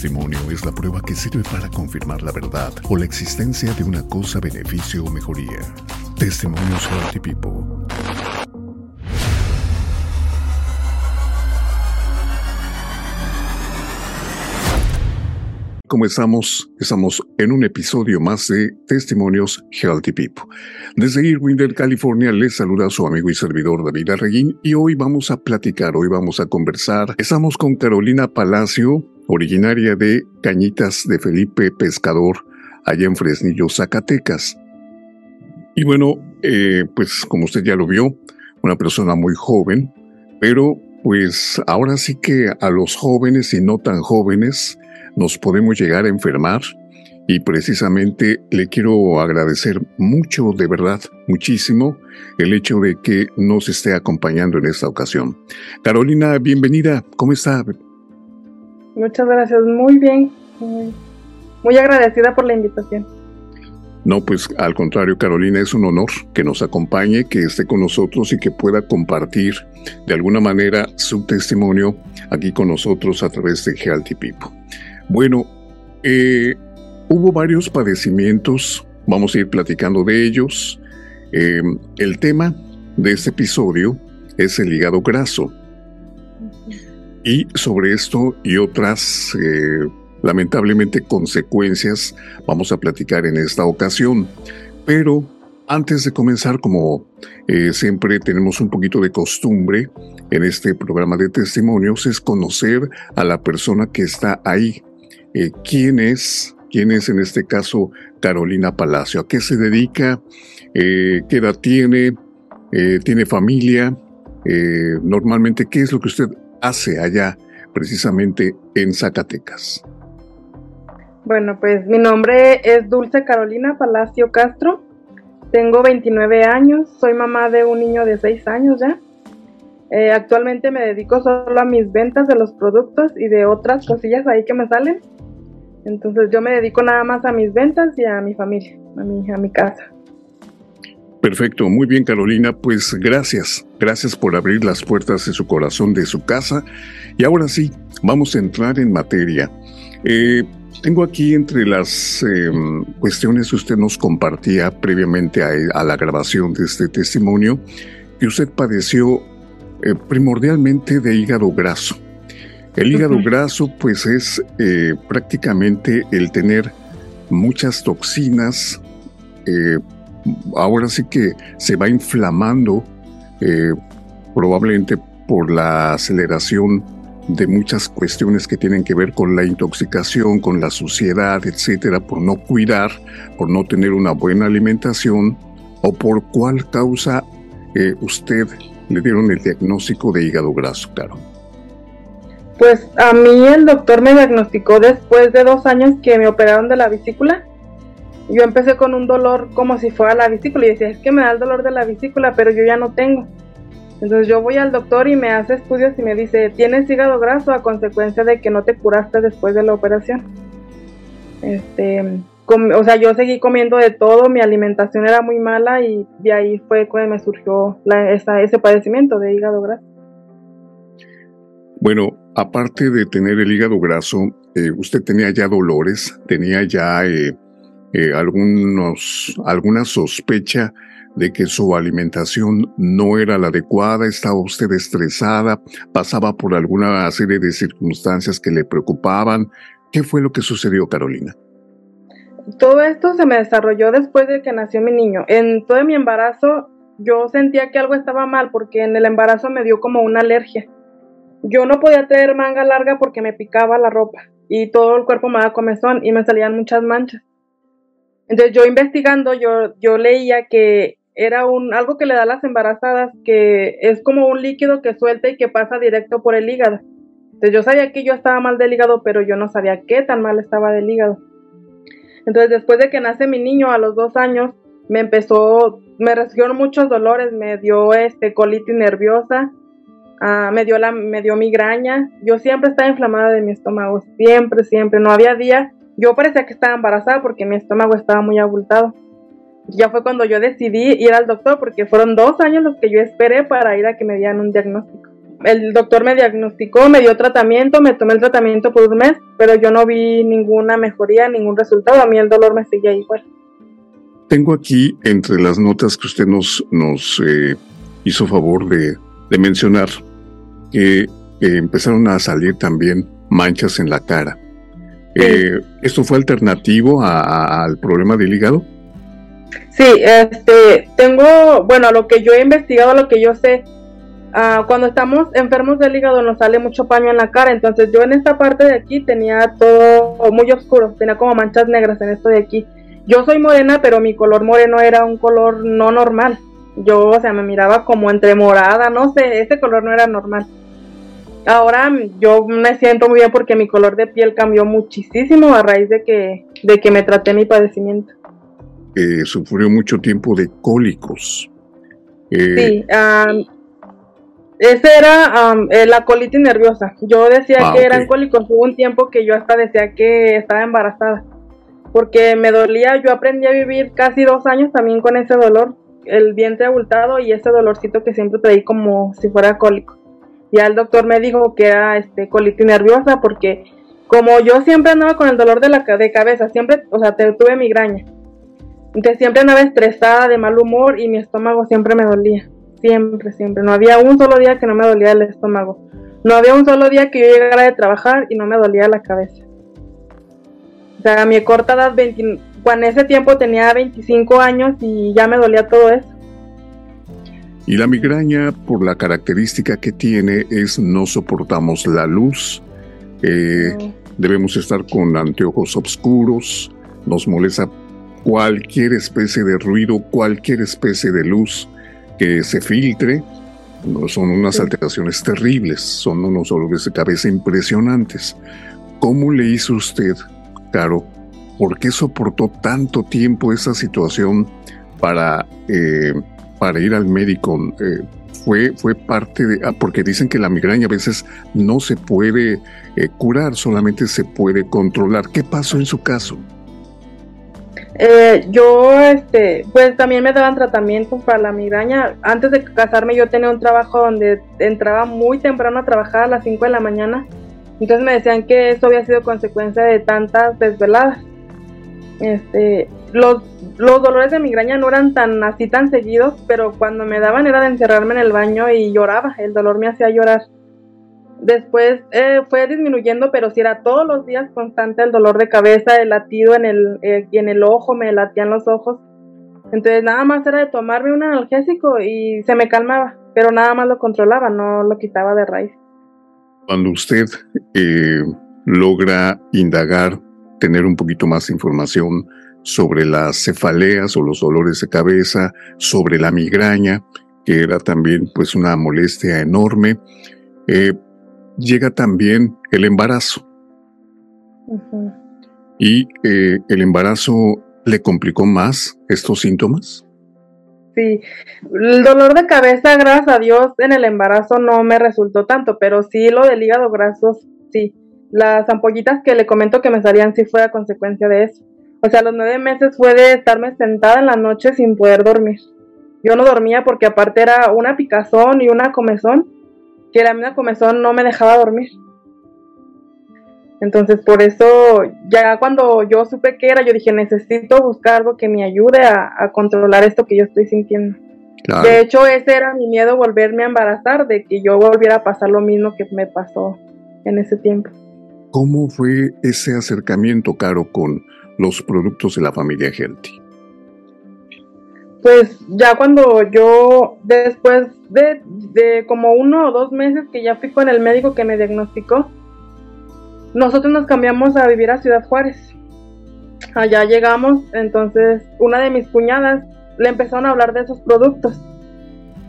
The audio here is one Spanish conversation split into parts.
testimonio es la prueba que sirve para confirmar la verdad o la existencia de una cosa, beneficio o mejoría. Testimonios Healthy People. ¿Cómo estamos? Estamos en un episodio más de Testimonios Healthy People. Desde Irwindale, California, les saluda su amigo y servidor David Arreguín y hoy vamos a platicar, hoy vamos a conversar. Estamos con Carolina Palacio, originaria de Cañitas de Felipe Pescador, allá en Fresnillo, Zacatecas. Y bueno, eh, pues como usted ya lo vio, una persona muy joven, pero pues ahora sí que a los jóvenes y no tan jóvenes, nos podemos llegar a enfermar y precisamente le quiero agradecer mucho, de verdad, muchísimo, el hecho de que nos esté acompañando en esta ocasión. Carolina, bienvenida, ¿cómo está? Muchas gracias, muy bien, muy, agradecida por la invitación. No, pues al contrario, Carolina, es un honor que nos acompañe, que esté con nosotros y que pueda compartir de alguna manera su testimonio aquí con nosotros a través de Healthy People. Bueno, eh, hubo varios padecimientos, vamos a ir platicando de ellos. Eh, el tema de este episodio es el hígado graso. Y sobre esto y otras, eh, lamentablemente, consecuencias vamos a platicar en esta ocasión. Pero antes de comenzar, como siempre tenemos un poquito de costumbre en este programa de testimonios, es conocer a la persona que está ahí. Eh, quién es, quién es en este caso Carolina Palacio, a qué se dedica, eh, qué edad tiene, eh, tiene familia, normalmente qué es lo que usted hace allá precisamente en Zacatecas. Bueno, pues mi nombre es Dulce Carolina Palacio Castro, tengo 29 años, soy mamá de un niño de 6 años ya. actualmente me dedico solo a mis ventas de los productos y de otras cosillas ahí que me salen. Entonces yo me dedico nada más a mis ventas y a mi familia, a mi, a mi casa. Perfecto, muy bien Carolina, pues gracias, gracias por abrir las puertas de su corazón, de su casa. Y ahora sí, vamos a entrar en materia. Eh, tengo aquí entre las em, cuestiones que usted nos compartía previamente a, la grabación de este testimonio, que usted padeció eh, primordialmente de hígado graso. El hígado graso pues es eh, prácticamente el tener muchas toxinas, eh, ahora sí que se va inflamando eh, probablemente por la aceleración de muchas cuestiones que tienen que ver con la intoxicación, con la suciedad, etcétera, por no cuidar, por no tener una buena alimentación o por cuál causa usted le dieron el diagnóstico de hígado graso, claro. Pues a mí el doctor me diagnosticó después de dos años que me operaron de la vesícula. Yo empecé con un dolor como si fuera la vesícula y decía, es que me da el dolor de la vesícula, pero yo ya no tengo. Entonces yo voy al doctor y me hace estudios y me dice, tienes hígado graso a consecuencia de que no te curaste después de la operación. Este, o sea, yo seguí comiendo de todo, mi alimentación era muy mala y de ahí fue cuando me surgió ese padecimiento de hígado graso. Bueno, aparte de tener el hígado graso, eh, usted tenía ya dolores, tenía ya eh, eh, algunos, alguna sospecha de que su alimentación no era la adecuada, estaba usted estresada, pasaba por alguna serie de circunstancias que le preocupaban. ¿Qué fue lo que sucedió, Carolina? Todo esto se me desarrolló después de que nació mi niño. En todo mi embarazo yo sentía que algo estaba mal porque en el embarazo me dio como una alergia yo no podía tener manga larga porque me picaba la ropa y todo el cuerpo me daba comezón y me salían muchas manchas. Entonces yo investigando, yo, yo leía que era un, algo que le da a las embarazadas, que es como un líquido que suelta y que pasa directo por el hígado. Entonces yo sabía que yo estaba mal del hígado, pero yo no sabía qué tan mal estaba del hígado. Entonces después de que nace mi niño a los dos años, me empezó, me recibieron muchos dolores, me dio este colitis nerviosa, Ah, me, dio la, me dio migraña. Yo siempre estaba inflamada de mi estómago, siempre, siempre. No había día. Yo parecía que estaba embarazada porque mi estómago estaba muy abultado. Ya fue cuando yo decidí ir al doctor porque fueron dos años los que yo esperé para ir a que me dieran un diagnóstico. el doctor me diagnosticó, me dio tratamiento, me tomé el tratamiento por un mes, pero yo no vi ninguna mejoría, ningún resultado. A mí el dolor me seguía igual. Tengo aquí entre las notas que usted nos, eh, hizo favor de, mencionar que empezaron a salir también manchas en la cara. Eh, ¿Esto fue alternativo al problema del hígado? Sí, este, tengo, bueno, a lo que yo he investigado, a lo que yo sé, ah, cuando estamos enfermos del hígado nos sale mucho paño en la cara, entonces yo en esta parte de aquí tenía todo muy oscuro, tenía como manchas negras en esto de aquí. Yo soy morena, pero mi color moreno era un color no normal. Yo, o sea, me miraba como entre morada, no sé, ese color no era normal. Ahora yo me siento muy bien porque mi color de piel cambió muchísimo a raíz de que, de que me traté mi padecimiento. Eh, sufrió mucho tiempo de cólicos. Eh, sí, ese era eh, la colitis nerviosa. Yo decía ah, que eran cólicos. Hubo un tiempo que yo hasta decía que estaba embarazada porque me dolía. Yo aprendí a vivir casi dos años también con ese dolor, el vientre abultado y ese dolorcito que siempre traí como si fuera cólico. Ya el doctor me dijo que era este colitis nerviosa porque como yo siempre andaba con el dolor de la de cabeza, siempre, o sea, tuve migraña. Entonces siempre andaba estresada, de mal humor y mi estómago siempre me dolía. Siempre, siempre. No había un solo día que no me dolía el estómago. No había un solo día que yo llegara de trabajar y no me dolía la cabeza. O sea, a mi corta edad, 20, en ese tiempo tenía 25 años y ya me dolía todo eso. Y la migraña, por la característica que tiene, es no soportamos la luz, eh, debemos estar con anteojos oscuros, nos molesta cualquier especie de ruido, cualquier especie de luz que se filtre. Son unas alteraciones terribles, son unos dolores de cabeza impresionantes. ¿Cómo le hizo usted, Caro? ¿Por qué soportó tanto tiempo esa situación para, eh, para ir al médico? Eh, fue, fue parte de... Ah, porque dicen que la migraña a veces no se puede eh, curar, solamente se puede controlar. ¿Qué pasó en su caso? Eh, yo, este, pues también me daban tratamientos para la migraña. Antes de casarme yo tenía un trabajo donde entraba muy temprano a trabajar a las 5 de la mañana. Entonces me decían que eso había sido consecuencia de tantas desveladas. Este, los, los dolores de migraña no eran tan así tan seguidos, pero cuando me daban era de encerrarme en el baño y lloraba. El dolor me hacía llorar. Después eh, fue disminuyendo, pero si era todos los días constante el dolor de cabeza, el latido en el, eh, en el ojo, me latían los ojos. Entonces nada más era de tomarme un analgésico y se me calmaba, pero nada más lo controlaba, no lo quitaba de raíz. Cuando usted eh, logra indagar, tener un poquito más información sobre las cefaleas o los dolores de cabeza, sobre la migraña, que era también pues una molestia enorme, llega también el embarazo. ¿Y eh, el embarazo le complicó más estos síntomas? Sí, el dolor de cabeza, gracias a Dios, en el embarazo no me resultó tanto, pero sí lo del hígado graso, sí. Las ampollitas que le comento que me salían sí fue a consecuencia de eso. O sea, los nueve meses fue de estarme sentada en la noche sin poder dormir. Yo no dormía porque aparte era una picazón y una comezón que la misma comezón no me dejaba dormir. Entonces, por eso, ya cuando yo supe que era, yo dije, necesito buscar algo que me ayude a, controlar esto que yo estoy sintiendo. De hecho, ese era mi miedo, volverme a embarazar, de que yo volviera a pasar lo mismo que me pasó en ese tiempo. ¿Cómo fue ese acercamiento, Caro, con los productos de la familia Healthy? pues ya cuando yo, después de, de, como uno o dos meses que ya fui con el médico que me diagnosticó, nosotros nos cambiamos a vivir a Ciudad Juárez. Allá llegamos, entonces una de mis cuñadas le empezaron a hablar de esos productos.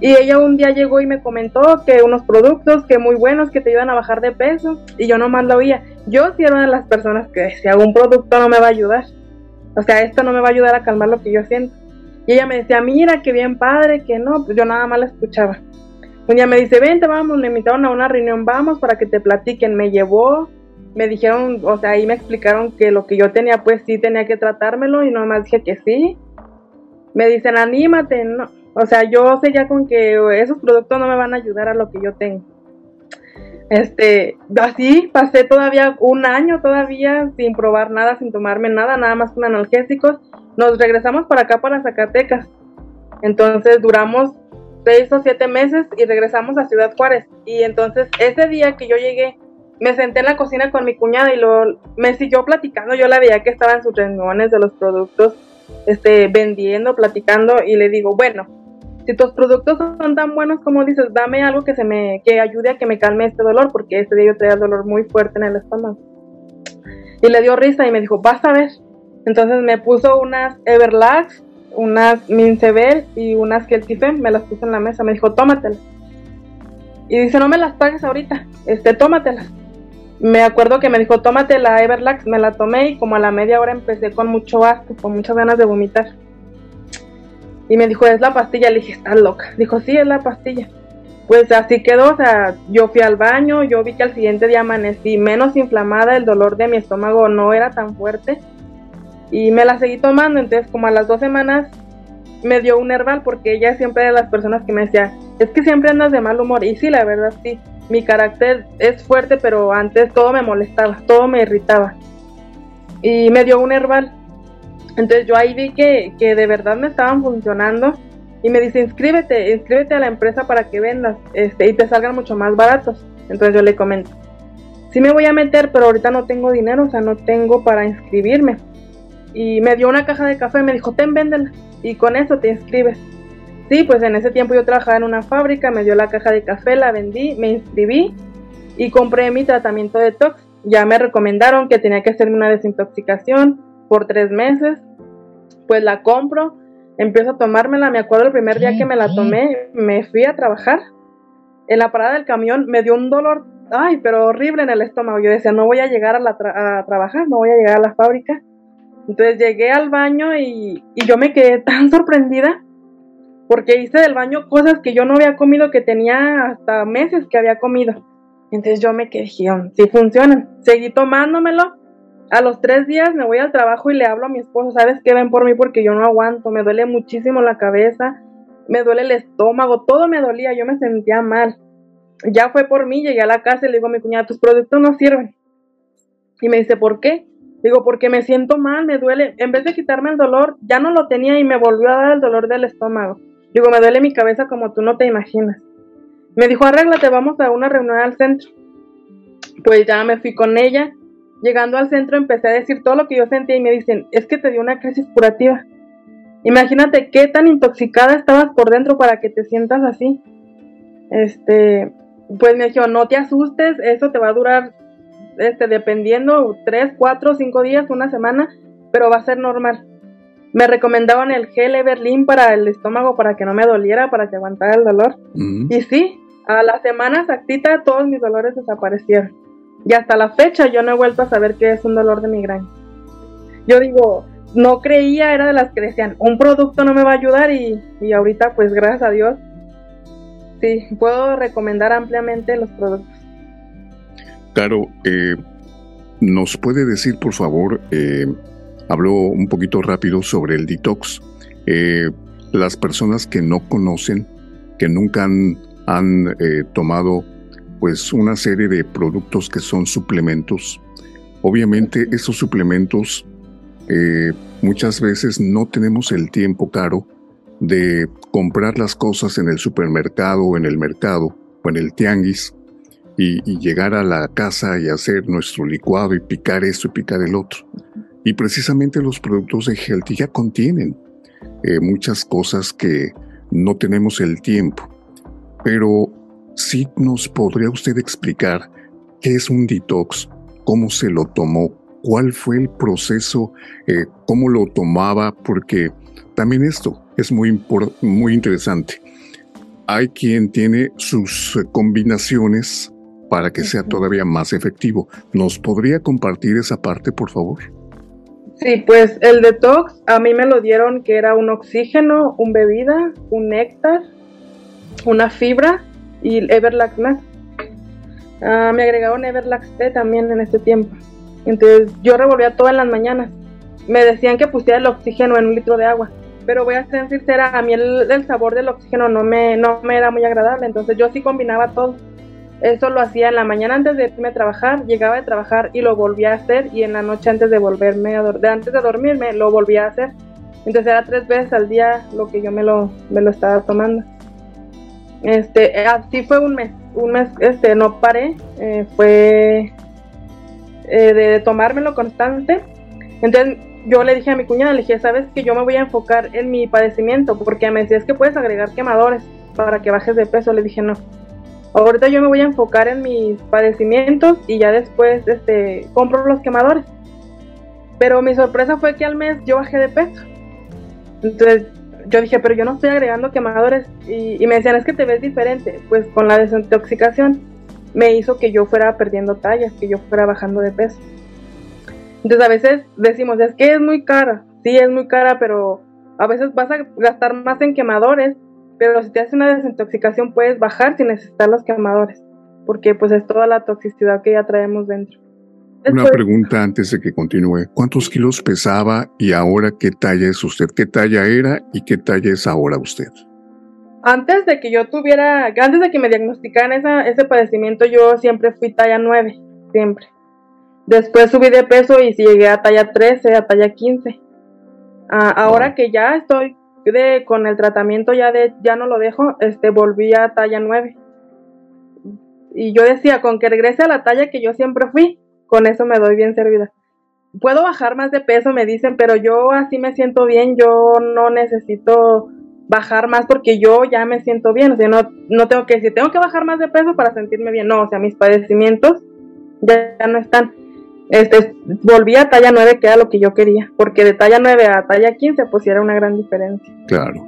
Y ella un día llegó y me comentó que unos productos que muy buenos, que te iban a bajar de peso. Y yo nomás lo oía. Yo sí era una de las personas que hago un producto no me va a ayudar. O sea, esto no me va a ayudar a calmar lo que yo siento. Y ella me decía, mira, qué bien padre, que no, pues yo nada más la escuchaba. Un día me dice, vente, vamos, me invitaron a una reunión, vamos para que te platiquen. Me llevó, me dijeron, o sea, ahí me explicaron que lo que yo tenía, pues sí tenía que tratármelo y nomás dije que sí. Me dicen, anímate, no. O sea, yo sé ya con que esos productos no me van a ayudar a lo que yo tengo. Este, así pasé todavía un año todavía sin probar nada, sin tomarme nada, nada más con analgésicos. Nos regresamos para acá, para Zacatecas. Entonces duramos seis o siete meses y regresamos a Ciudad Juárez. Y entonces ese día que yo llegué, me senté en la cocina con mi cuñada y lo, me siguió platicando. Yo la veía que estaba en sus reuniones de los productos, este, vendiendo, platicando y le digo, bueno, si tus productos son tan buenos como dices, dame algo que se me, que ayude a que me calme este dolor, porque ese día yo tenía dolor muy fuerte en el estómago. Y le dio risa y me dijo, vas a ver. Entonces me puso unas Everlax, unas Mincebel y unas Keltifen, me las puso en la mesa, me dijo, tómatelas. Y dice, no me las pagues ahorita, este, tómatelas me acuerdo que me dijo, tómate la Everlax, me la tomé y como a la media hora empecé con mucho asco, con muchas ganas de vomitar. Y me dijo, es la pastilla, le dije, estás loca. Dijo, sí, es la pastilla. Pues así quedó, o sea, yo fui al baño, yo vi que al siguiente día amanecí menos inflamada, el dolor de mi estómago no era tan fuerte. Y me la seguí tomando, entonces como a las dos semanas me dio un herbal porque ella siempre de las personas que me decía, es que siempre andas de mal humor. Y sí, la verdad sí mi carácter es fuerte, pero antes todo me molestaba, todo me irritaba. Y me dio un herbal. Entonces yo ahí vi que, de verdad me estaban funcionando y me dice, inscríbete, inscríbete a la empresa para que vendas este, y te salgan mucho más baratos. Entonces yo le comento, sí me voy a meter, pero ahorita no tengo dinero, o sea, no tengo para inscribirme. Y me dio una caja de café y me dijo, ten, véndela y con eso te inscribes. Sí, pues en ese tiempo yo trabajaba en una fábrica, me dio la caja de café, la vendí, me inscribí y compré mi tratamiento de tox. Ya me recomendaron que tenía que hacerme una desintoxicación por tres meses. Pues la compro, empiezo a tomármela. Me acuerdo el primer día que me la tomé, me fui a trabajar. En la parada del camión me dio un dolor, ay, pero horrible en el estómago. Yo decía, no voy a llegar a, la a trabajar, no voy a llegar a la fábrica. Entonces llegué al baño y, y yo me quedé tan sorprendida porque hice del baño cosas que yo no había comido, que tenía hasta meses que había comido. Entonces yo me quedé, si funcionan. Seguí tomándomelo. A los tres días me voy al trabajo y le hablo a mi esposo, ¿sabes qué? Ven por mí porque yo no aguanto, me duele muchísimo la cabeza, me duele el estómago, todo me dolía, yo me sentía mal. Ya fue por mí, llegué a la casa y le digo a mi cuñada, tus productos no sirven. Y me dice, ¿por qué? Digo, porque me siento mal, me duele. En vez de quitarme el dolor, ya no lo tenía y me volvió a dar el dolor del estómago. Digo, me duele mi cabeza como tú no te imaginas. Me dijo, arréglate, vamos a una reunión al centro. Pues ya me fui con ella. Llegando al centro empecé a decir todo lo que yo sentía y me dicen, es que te dio una crisis curativa. Imagínate qué tan intoxicada estabas por dentro para que te sientas así. Este, pues me dijo, no te asustes, eso te va a durar, este, dependiendo, tres, cuatro, cinco días, una semana, pero va a ser normal. Me recomendaban el gel Everlin para el estómago para que no me doliera, para que aguantara el dolor. Y sí, a la semana exactita todos mis dolores desaparecieron. Y hasta la fecha yo no he vuelto a saber qué es un dolor de migraña. Yo digo, no creía, era de las que decían, un producto no me va a ayudar y, y ahorita pues gracias a Dios, sí, puedo recomendar ampliamente los productos. Claro, eh, ¿nos puede decir por favor eh, Hablo un poquito rápido sobre el detox. Eh, las personas que no conocen, que nunca han, eh, tomado pues una serie de productos que son suplementos, obviamente esos suplementos eh, muchas veces no tenemos el tiempo caro de comprar las cosas en el supermercado o en el mercado o en el tianguis y, y, llegar a la casa y hacer nuestro licuado y picar esto y picar el otro. Y precisamente los productos de Healthy ya contienen eh, muchas cosas que no tenemos el tiempo. Pero sí nos podría usted explicar qué es un detox, cómo se lo tomó, cuál fue el proceso, eh, cómo lo tomaba, porque también esto es muy, muy interesante. Hay quien tiene sus combinaciones para que sea todavía más efectivo. ¿Nos podría compartir esa parte, por favor? Sí, pues el detox a mí me lo dieron que era un oxígeno, un bebida, un néctar, una fibra y Everlax Max. Ah, me agregaron Everlax T también en ese tiempo. Entonces yo revolvía todo en las mañanas. Me decían que pusiera el oxígeno en un litro de agua. Pero voy a ser sincera, a mí el, sabor del oxígeno no me, no me era muy agradable. Entonces yo sí combinaba todo. Eso lo hacía en la mañana antes de irme a trabajar, llegaba de trabajar y lo volvía a hacer y en la noche antes de volverme a antes de dormirme lo volvía a hacer. Entonces era tres veces al día lo que yo me lo, me lo estaba tomando. Este, así fue un mes, un mes, este, no paré, eh, fue eh, de tomármelo constante. Entonces yo le dije a mi cuñada, le dije, sabes que yo me voy a enfocar en mi padecimiento, porque me decía, es que puedes agregar quemadores para que bajes de peso. Le dije, no, ahorita yo me voy a enfocar en mis padecimientos y ya después este, compro los quemadores. Pero mi sorpresa fue que al mes yo bajé de peso. Entonces yo dije, pero yo no estoy agregando quemadores. Y, me decían, es que te ves diferente. Pues con la desintoxicación me hizo que yo fuera perdiendo tallas, que yo fuera bajando de peso. Entonces a veces decimos, es que es muy cara. Sí, es muy cara, pero a veces vas a gastar más en quemadores, pero si te haces una desintoxicación puedes bajar sin necesitar los quemadores, porque pues es toda la toxicidad que ya traemos dentro. Una pregunta antes de que continúe. ¿Cuántos kilos pesaba y ahora qué talla es usted? ¿Qué talla era y qué talla es ahora usted? Antes de que yo tuviera, antes de que me diagnosticaran esa, ese padecimiento, yo siempre fui talla 9, siempre. Después subí de peso y llegué a talla 13, a talla 15. Ah, ahora que ya estoy de, con el tratamiento, ya, de, ya no lo dejo, este, volví a talla 9. Y yo decía, con que regrese a la talla que yo siempre fui, con eso me doy bien servida. Puedo bajar más de peso, me dicen, pero yo así me siento bien, yo no necesito bajar más porque yo ya me siento bien, o sea, no, no tengo que decir, tengo que bajar más de peso para sentirme bien, no, o sea, mis padecimientos ya, no están. Este, volví a talla 9, que era lo que yo quería, porque de talla 9 a talla 15, pues era una gran diferencia. Claro,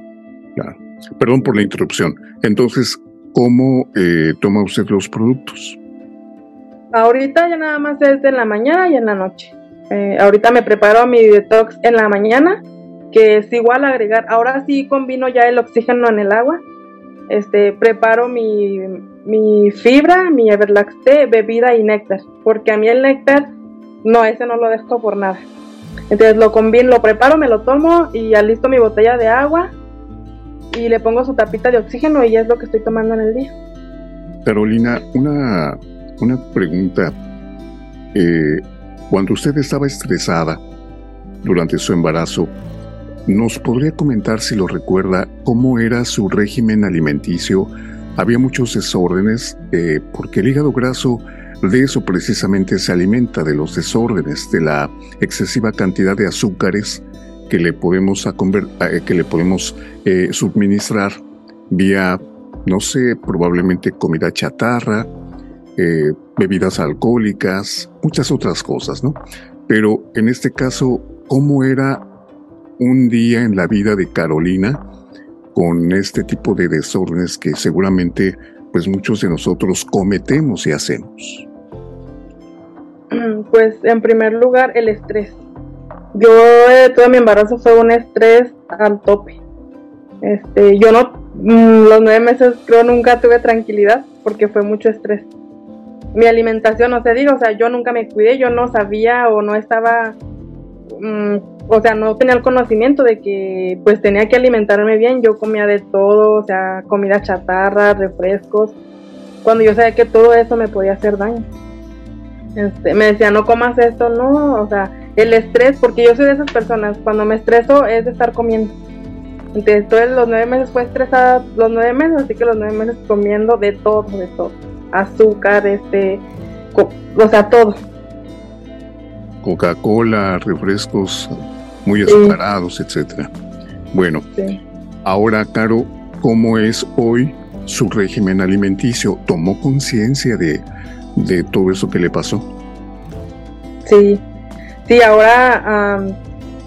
claro. Perdón por la interrupción. Entonces, ¿cómo eh, toma usted los productos? Ahorita ya nada más es en la mañana y en la noche. Eh, ahorita me preparo mi detox en la mañana, que es igual agregar. Ahora sí combino ya el oxígeno en el agua. Este, preparo mi, mi fibra, mi Everlaxte, bebida y néctar. Porque a mí el néctar, no, ese no lo dejo por nada. Entonces lo combino, lo preparo, me lo tomo y alisto mi botella de agua y le pongo su tapita de oxígeno y es lo que estoy tomando en el día. Carolina, una una pregunta. Eh, cuando usted estaba estresada durante su embarazo, ¿nos podría comentar si lo recuerda cómo era su régimen alimenticio? Había muchos desórdenes eh, porque el hígado graso de eso precisamente se alimenta, de los desórdenes, de la excesiva cantidad de azúcares que le podemos, eh, que le podemos suministrar vía, no sé, probablemente comida chatarra, eh, bebidas alcohólicas, muchas otras cosas, ¿no? Pero en este caso, ¿cómo era un día en la vida de Carolina con este tipo de desórdenes que seguramente pues muchos de nosotros cometemos y hacemos? Pues en primer lugar el estrés. Yo eh, todo mi embarazo fue un estrés al tope. Este, yo no, mm, los nueve meses creo nunca tuve tranquilidad porque fue mucho estrés mi alimentación, no sé, digo, o sea, yo nunca me cuidé, yo no sabía o no estaba, mm, o sea, no tenía el conocimiento de que pues tenía que alimentarme bien, yo comía de todo, o sea, comida chatarra, refrescos, cuando yo sabía que todo eso me podía hacer daño. Este, me decía, no comas esto, no, o sea, el estrés, porque yo soy de esas personas, cuando me estreso es de estar comiendo. Entonces, todos los nueve meses fue estresada, los nueve meses, así que los nueve meses comiendo de todo, de todo azúcar, este, o sea, todo. Coca-Cola, refrescos muy azucarados, etcétera. Bueno, ahora, Caro, ¿cómo es hoy su régimen alimenticio? ¿Tomó conciencia de, de todo eso que le pasó? Sí, sí, ahora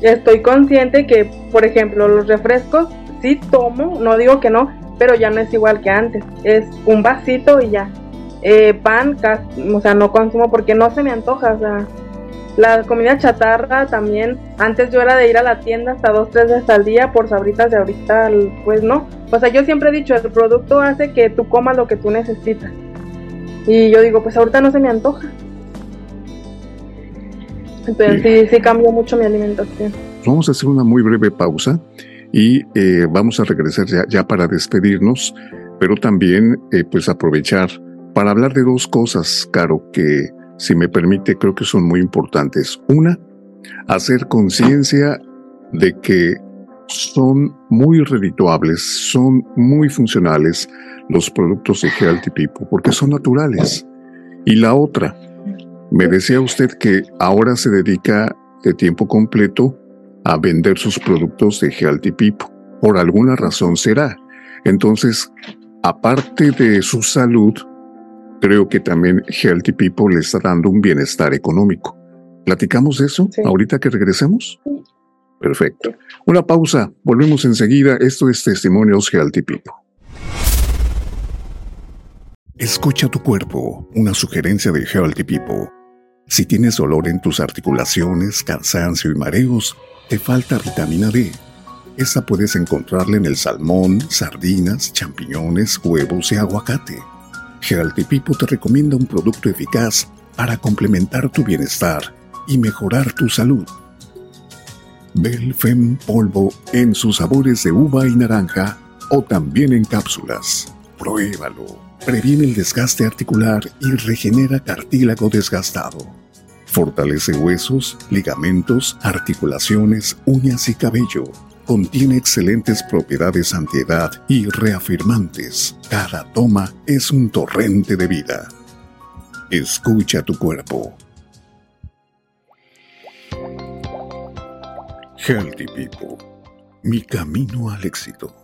estoy consciente que, por ejemplo, los refrescos sí tomo, no digo que no, pero ya no es igual que antes. Es un vasito y ya. Eh, pan, o sea, no consumo porque no se me antoja, o sea, la comida chatarra también, antes yo era de ir a la tienda hasta dos, tres veces al día por sabritas de ahorita, pues no. O sea, yo siempre he dicho, el producto hace que tú comas lo que tú necesitas. Y yo digo, pues ahorita no se me antoja. Entonces sí, sí cambió mucho mi alimentación. Vamos a hacer una muy breve pausa y eh, vamos a regresar ya, ya, para despedirnos, pero también eh, pues aprovechar para hablar de dos cosas, Caro, que si me permite creo que son muy importantes. Una, hacer conciencia de que son muy redituables, son muy funcionales los productos de Healthy People, porque son naturales. Y la otra, me decía usted que ahora se dedica de tiempo completo a vender sus productos de Healthy People. Por alguna razón será. Entonces, aparte de su salud, creo que también Healthy People le está dando un bienestar económico. ¿Platicamos de eso ahorita que regresemos? Perfecto. Una pausa, volvemos enseguida. Esto es Testimonios Healthy People. Escucha tu cuerpo, una sugerencia de Healthy People. Si tienes dolor en tus articulaciones, cansancio y mareos, te falta vitamina D. Esa puedes encontrarla en el salmón, sardinas, champiñones, huevos y aguacate. People te recomienda un producto eficaz para complementar tu bienestar y mejorar tu salud. Belfem polvo en sus sabores de uva y naranja o también en cápsulas. Pruébalo. Previene el desgaste articular y regenera cartílago desgastado. Fortalece huesos, ligamentos, articulaciones, uñas y cabello. Contiene excelentes propiedades antiedad y reafirmantes. Cada toma es un torrente de vida. Escucha tu cuerpo. Healthy People. Mi camino al éxito.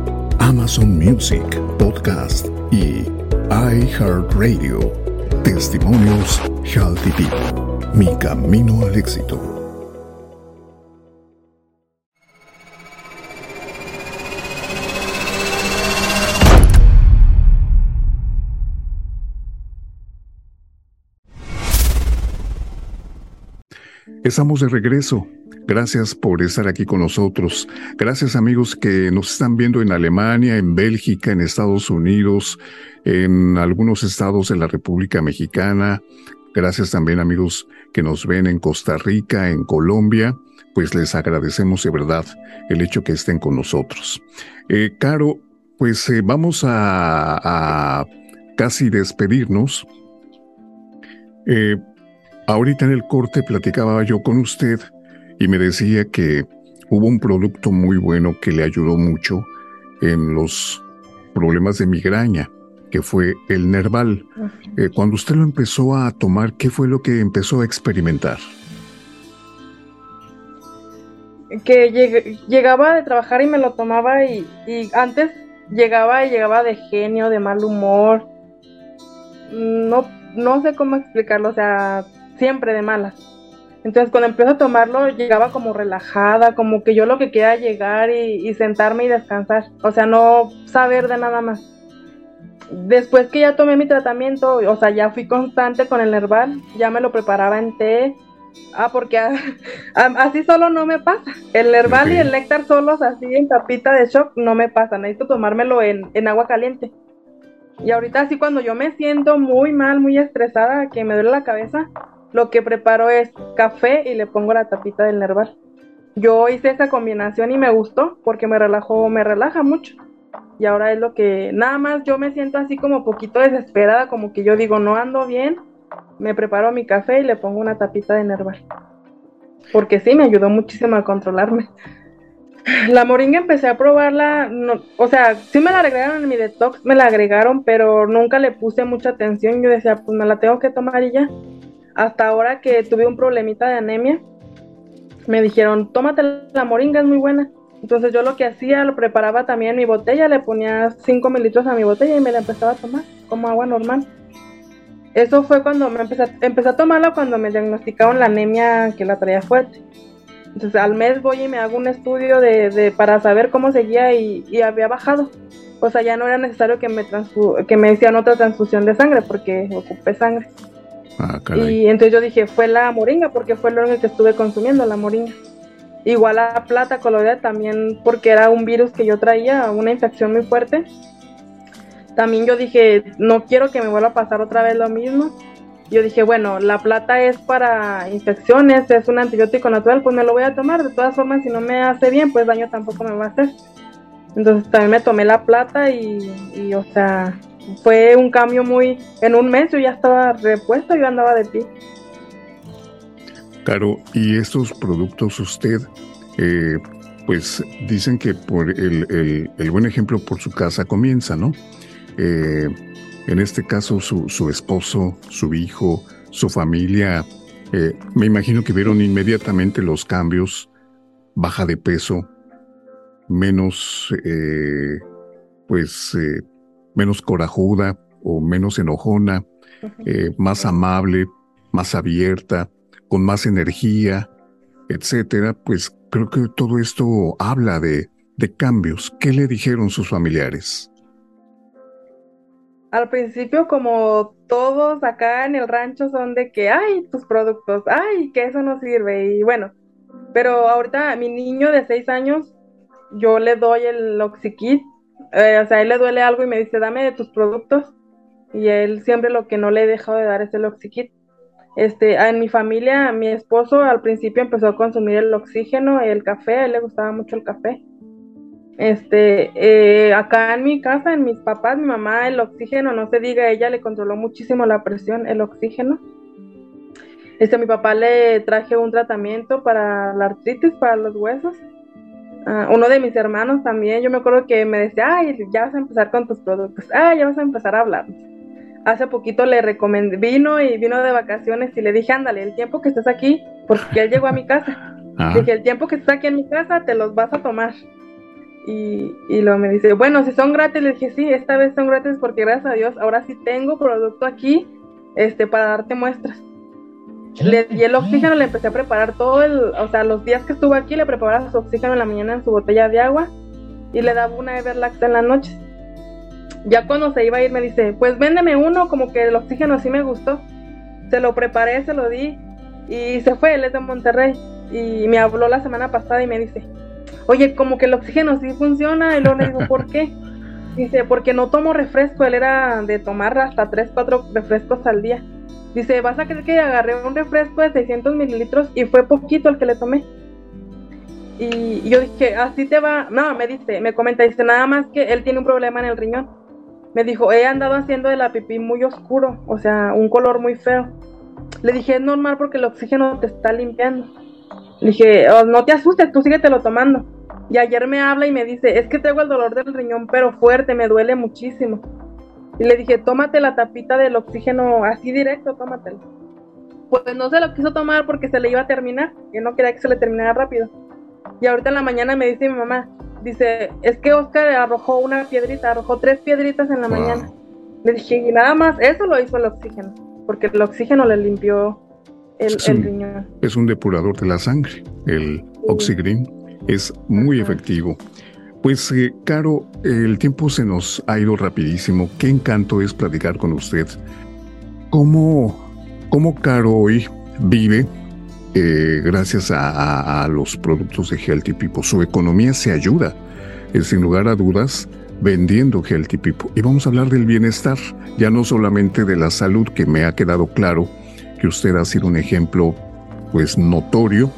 Amazon Music Podcast y iHeartRadio. Testimonios Healthy. Mi camino al éxito. Estamos de regreso. Gracias por estar aquí con nosotros. Gracias amigos que nos están viendo en Alemania, en Bélgica, en Estados Unidos, en algunos estados de la República Mexicana. Gracias también amigos que nos ven en Costa Rica, en Colombia. Pues les agradecemos de verdad el hecho que estén con nosotros. Eh, Caro, pues eh, vamos a, casi despedirnos. Eh, Ahorita en el corte platicaba yo con usted y me decía que hubo un producto muy bueno que le ayudó mucho en los problemas de migraña, que fue el Nerval. Eh, cuando usted lo empezó a tomar, ¿qué fue lo que empezó a experimentar? Que llegaba de trabajar y me lo tomaba y, y antes llegaba y llegaba de genio, de mal humor. No, no sé cómo explicarlo, o sea, siempre de malas. Entonces cuando empiezo a tomarlo llegaba como relajada, como que yo lo que quería llegar y, sentarme y descansar, o sea, no saber de nada más. Después que ya tomé mi tratamiento, o sea, ya fui constante con el Nerval, ya me lo preparaba en té. Ah, porque así solo no me pasa. El Nerval y el néctar solos así en tapita de shock no me pasa. Necesito tomármelo en, en agua caliente. Y ahorita así cuando yo me siento muy mal, muy estresada, que me duele la cabeza, lo que preparo es café y le pongo la tapita del Nerval. Yo hice esa combinación y me gustó porque me relajó, me relaja mucho. Y ahora es lo que nada más yo me siento así como poquito desesperada, como que yo digo, no ando bien, me preparo mi café y le pongo una tapita de Nerval. Porque sí, me ayudó muchísimo a controlarme. La moringa empecé a probarla, o sea, sí me la agregaron en mi detox, me la agregaron, pero nunca le puse mucha atención. Yo decía, pues me la tengo que tomar y ya hasta ahora que tuve un problemita de anemia, me dijeron, tómate la moringa, es muy buena. Entonces yo lo que hacía, lo preparaba también en mi botella, le ponía 5 mililitros a mi botella y me la empezaba a tomar como agua normal. Eso fue cuando me empecé, empecé a tomarla cuando me diagnosticaron la anemia que la traía fuerte. Entonces al mes voy y me hago un estudio de, para saber cómo seguía y, y había bajado. o sea, ya no era necesario que me, que me hicieran otra transfusión de sangre porque ocupé sangre. Ah, y entonces yo dije, fue la moringa porque fue lo único que estuve consumiendo, la moringa. Igual la plata colorida también porque era un virus que yo traía, una infección muy fuerte. También yo dije, no quiero que me vuelva a pasar otra vez lo mismo. Yo dije, bueno, la plata es para infecciones, es un antibiótico natural, pues me lo voy a tomar. De todas formas, si no me hace bien, pues daño tampoco me va a hacer. Entonces también me tomé la plata y, o sea, fue un cambio muy... En un mes yo ya estaba repuesto, yo andaba de pie. Claro, y estos productos usted, eh, pues dicen que por el, el, buen ejemplo por su casa comienza, ¿no? Eh, en este caso su, su, esposo, su hijo, su familia, eh, me imagino que vieron inmediatamente los cambios, baja de peso, menos, pues, menos corajuda o menos enojona, eh, más amable, más abierta, con más energía, etcétera, pues creo que todo esto habla de, de cambios. ¿Qué le dijeron sus familiares? Al principio, como todos acá en el rancho son de que, ay, tus productos, ay, que eso no sirve, y bueno, pero ahorita mi niño de seis años yo le doy el Oxykit, eh, o sea, él le duele algo y me dice, dame de tus productos, y él siempre lo que no le he dejado de dar es el Oxykit. Este, en mi familia, mi esposo al principio empezó a consumir el oxígeno, el café, a él le gustaba mucho el café. Este, eh, acá en mi casa, en mis papás, mi mamá, el oxígeno, no se diga, ella le controló muchísimo la presión, el oxígeno. Este, a mi papá le traje un tratamiento para la artritis, para los huesos. Ah, uno de mis hermanos también, yo me acuerdo que me decía, ay, ya vas a empezar con tus productos, ay, ya vas a empezar a hablar. Hace poquito le recomendé, vino y vino de vacaciones y le dije, ándale, el tiempo que estés aquí, porque él llegó a mi casa. Dije, el tiempo que estés aquí en mi casa, te los vas a tomar. Y, y luego me dice, bueno, si son gratis, le dije, sí, esta vez son gratis porque gracias a Dios, ahora sí tengo producto aquí este, para darte muestras. Le di el oxígeno, le empecé a preparar todo el, o sea, los días que estuvo aquí le preparaba su oxígeno en la mañana en su botella de agua y le daba una Everlax en la noche. Ya cuando se iba a ir me dice, pues véndeme uno, como que el oxígeno sí me gustó. Se lo preparé, se lo di y se fue, él es de Monterrey y me habló la semana pasada y me dice, oye, como que el oxígeno sí funciona y luego le digo, ¿por qué? Dice, porque no tomo refresco, él era de tomar hasta 3, 4 refrescos al día. Dice, vas a creer que agarré un refresco de 600 mililitros y fue poquito el que le tomé. Y yo dije, así te va. No, me dice, me comenta, dice, nada más que él tiene un problema en el riñón. Me dijo, he andado haciendo de la pipí muy oscuro, o sea, un color muy feo. Le dije, es normal porque el oxígeno te está limpiando. Le dije, oh, no te asustes, tú síguetelo tomando. Y ayer me habla y me dice, es que tengo el dolor del riñón, pero fuerte, me duele muchísimo. Y le dije, tómate la tapita del oxígeno así directo, tómatelo. Pues no se lo quiso tomar porque se le iba a terminar, que no quería que se le terminara rápido. Y ahorita en la mañana me dice mi mamá, dice, es que Oscar arrojó una piedrita, arrojó tres piedritas en la mañana. Le dije, y nada más, eso lo hizo el oxígeno, porque el oxígeno le limpió el, riñón. Es un depurador de la sangre, el Oxygreen, es muy efectivo. Pues, eh, Caro, el tiempo se nos ha ido rapidísimo. Qué encanto es platicar con usted. ¿Cómo, cómo Caro hoy vive eh, gracias a, los productos de Healthy People? Su economía se ayuda, eh, sin lugar a dudas, vendiendo Healthy People. Y vamos a hablar del bienestar, ya no solamente de la salud, que me ha quedado claro que usted ha sido un ejemplo, pues, notorio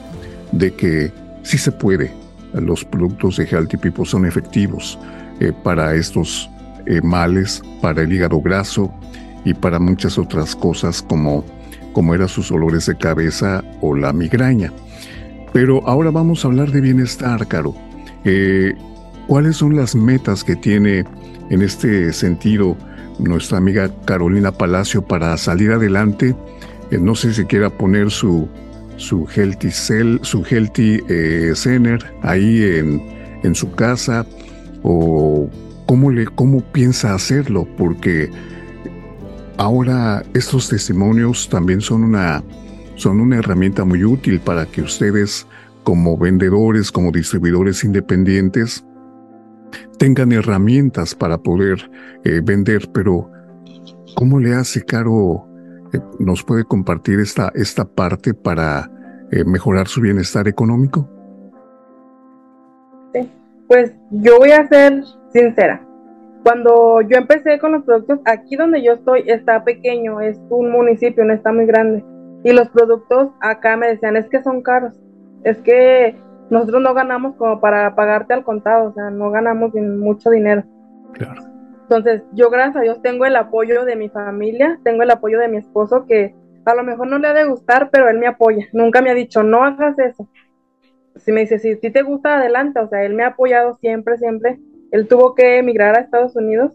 de que sí se puede los productos de Healthy People son efectivos eh, para estos eh, males, para el hígado graso y para muchas otras cosas como, como eran sus olores de cabeza o la migraña. Pero ahora vamos a hablar de bienestar, Caro. Eh, ¿Cuáles son las metas que tiene en este sentido nuestra amiga Carolina Palacio para salir adelante? no sé si quiera poner su, su Healthy Cell, su Healthy eh, Center ahí en, en, su casa o cómo, le, cómo piensa hacerlo, porque ahora estos testimonios también son una, son una herramienta muy útil para que ustedes como vendedores, como distribuidores independientes, tengan herramientas para poder eh, vender, pero ¿cómo le hace Caro? Eh, ¿Nos puede compartir esta, esta parte para eh, mejorar su bienestar económico? Sí, pues yo voy a ser sincera. Cuando yo empecé con los productos, aquí donde yo estoy está pequeño, es un municipio, no está muy grande. Y los productos acá me decían, es que son caros, es que nosotros no ganamos como para pagarte al contado, o sea, no ganamos mucho dinero. Claro. Entonces, yo gracias a Dios tengo el apoyo de mi familia, tengo el apoyo de mi esposo que a lo mejor no le ha de gustar, pero él me apoya. Nunca me ha dicho, no hagas eso. Si me dice, si te gusta, adelante. O sea, él me ha apoyado siempre, siempre. Él tuvo que emigrar a Estados Unidos.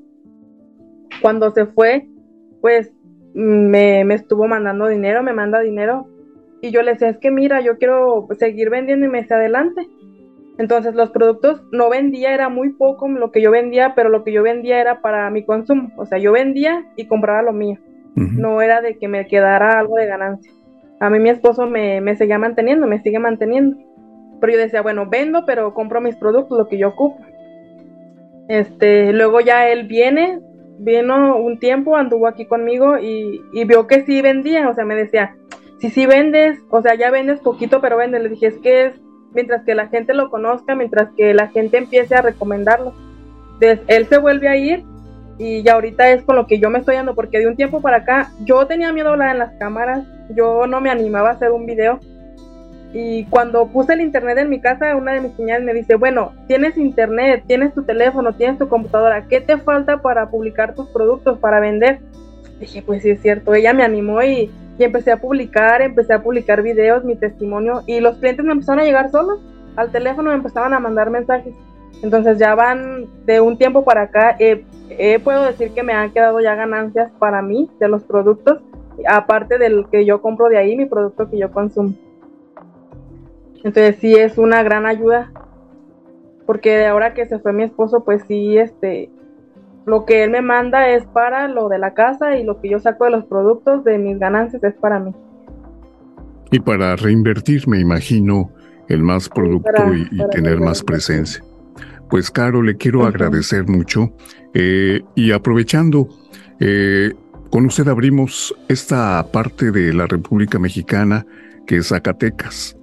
Cuando se fue, pues me, me estuvo mandando dinero, me manda dinero y yo le decía, es que mira, yo quiero seguir vendiendo y me decía adelante. Entonces los productos no vendía, era muy poco lo que yo vendía, pero lo que yo vendía era para mi consumo. O sea, yo vendía y compraba lo mío. No era de que me quedara algo de ganancia. A mí mi esposo me, me seguía manteniendo, me sigue manteniendo. Pero yo decía, bueno, vendo, pero compro mis productos, lo que yo ocupo. Este, luego ya él viene, vino un tiempo, anduvo aquí conmigo y, y vio que sí vendía, o sea, me decía, si sí vendes, o sea, ya vendes poquito, pero vende. Le dije, es que es mientras que la gente lo conozca, mientras que la gente empiece a recomendarlo. Entonces, él se vuelve a ir y ya ahorita es con lo que yo me estoy dando, porque de un tiempo para acá yo tenía miedo a hablar en las cámaras, yo no me animaba a hacer un video. Y cuando puse el internet en mi casa, una de mis señales me dice, bueno, tienes internet, tienes tu teléfono, tienes tu computadora, ¿qué te falta para publicar tus productos, para vender? Dije, pues sí es cierto, ella me animó y empecé a publicar, empecé a publicar videos, mi testimonio y los clientes me empezaron a llegar solos, al teléfono me empezaban a mandar mensajes. Entonces ya van de un tiempo para acá, eh, puedo decir que me han quedado ya ganancias para mí de los productos, aparte del que yo compro de ahí, mi producto que yo consumo. Entonces sí es una gran ayuda, porque ahora que se fue mi esposo, pues sí, este, lo que él me manda es para lo de la casa y lo que yo saco de los productos de mis ganancias es para mí. Y para reinvertir, me imagino, el más producto y, tener más presencia. Pues, Caro, le quiero agradecer mucho. Eh, y aprovechando, eh, con usted abrimos esta parte de la República Mexicana que es Zacatecas.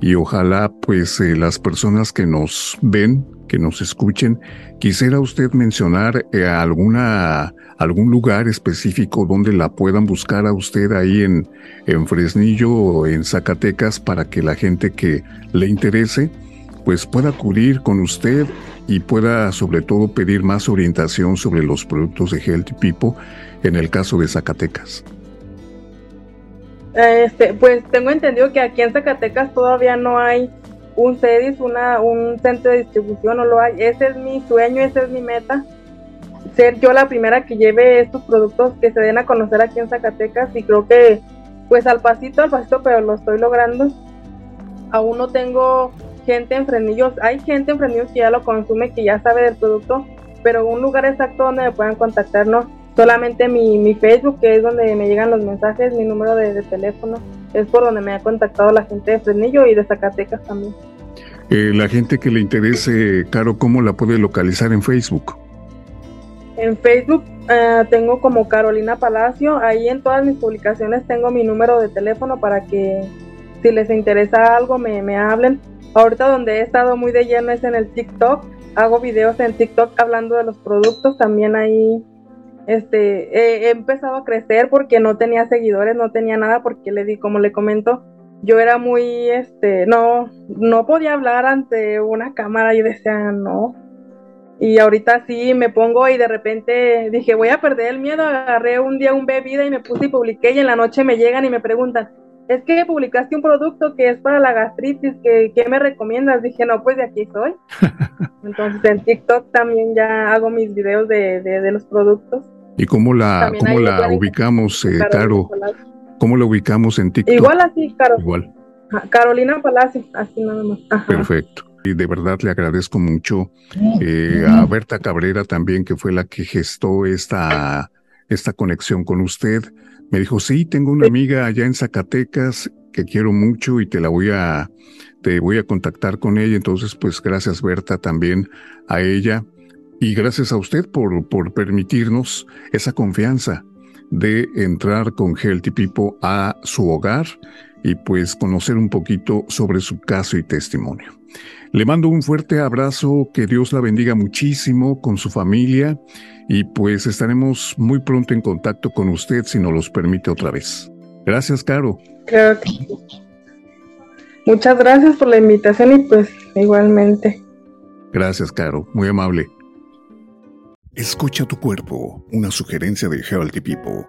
Y ojalá, pues, eh, las personas que nos ven, que nos escuchen, quisiera usted mencionar eh, alguna, algún lugar específico donde la puedan buscar a usted ahí en, en Fresnillo o en Zacatecas para que la gente que le interese pues pueda acudir con usted y pueda sobre todo pedir más orientación sobre los productos de Healthy People en el caso de Zacatecas. Este, pues tengo entendido que aquí en Zacatecas todavía no hay un CEDIS, una, un centro de distribución, no lo hay. Ese es mi sueño, esa es mi meta. Ser yo la primera que lleve estos productos que se den a conocer aquí en Zacatecas y creo que pues al pasito, al pasito, pero lo estoy logrando. Aún no tengo gente en Frenillos, hay gente en Frenillos que ya lo consume, que ya sabe del producto, pero un lugar exacto donde me puedan contactar no. Solamente mi, mi Facebook, que es donde me llegan los mensajes, mi número de, de teléfono es por donde me ha contactado la gente de Fresnillo y de Zacatecas también. Eh, la gente que le interese, Caro, ¿cómo la puede localizar en Facebook? En Facebook eh, tengo como Carolina Palacio, ahí en todas mis publicaciones tengo mi número de teléfono para que si les interesa algo me, me hablen. Ahorita donde he estado muy de lleno es en el TikTok, hago videos en TikTok hablando de los productos, también ahí este, he, empezado a crecer porque no tenía seguidores, no tenía nada, porque le di, como le comento, yo era muy, este, no, no podía hablar ante una cámara y decía, no. Y ahorita sí me pongo y de repente dije, voy a perder el miedo, agarré un día un bebida y me puse y publiqué y en la noche me llegan y me preguntan, es que publicaste un producto que es para la gastritis, ¿qué, qué me recomiendas? Dije, no, pues de aquí soy. Entonces en TikTok también ya hago mis videos de, de, de los productos. ¿Y cómo la, cómo la ubicamos, eh, Caro? ¿Cómo la ubicamos en TikTok? Igual así, Caro. Igual. Carolina Palacio, así nada más. Perfecto. Y de verdad le agradezco mucho eh, a Berta Cabrera también, que fue la que gestó esta, esta conexión con usted. Me dijo, sí, tengo una amiga allá en Zacatecas que quiero mucho y te la voy a, te voy a contactar con ella. Entonces, pues gracias Berta también a ella Y gracias a usted por, por permitirnos esa confianza de entrar con Healthy People a su hogar y pues conocer un poquito sobre su caso y testimonio. Le mando un fuerte abrazo, que Dios la bendiga muchísimo con su familia y pues estaremos muy pronto en contacto con usted si nos los permite otra vez. Gracias, Caro. Creo que Muchas gracias por la invitación y pues igualmente. Gracias, Caro. Muy amable. Escucha tu cuerpo, una sugerencia de Healthy People.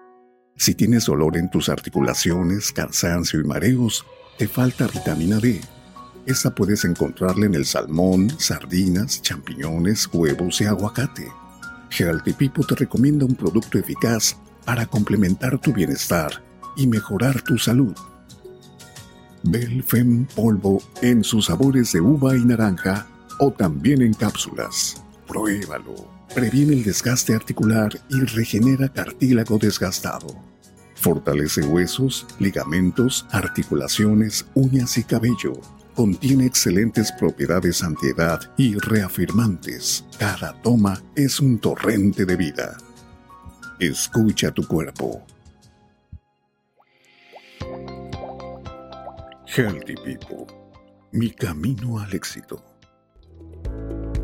Si tienes dolor en tus articulaciones, cansancio y mareos, te falta vitamina D. Esta puedes encontrarla en el salmón, sardinas, champiñones, huevos y aguacate. Healthy People te recomienda un producto eficaz para complementar tu bienestar y mejorar tu salud. Belfem polvo en sus sabores de uva y naranja o también en cápsulas. Pruébalo. Previene el desgaste articular y regenera cartílago desgastado. Fortalece huesos, ligamentos, articulaciones, uñas y cabello. Contiene excelentes propiedades antiedad y reafirmantes. Cada toma es un torrente de vida. Escucha tu cuerpo. Healthy People. Mi camino al éxito.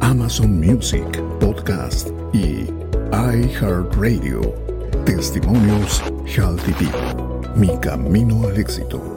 Amazon Music Podcast y iHeartRadio. Testimonios Healthy People. Mi camino al éxito.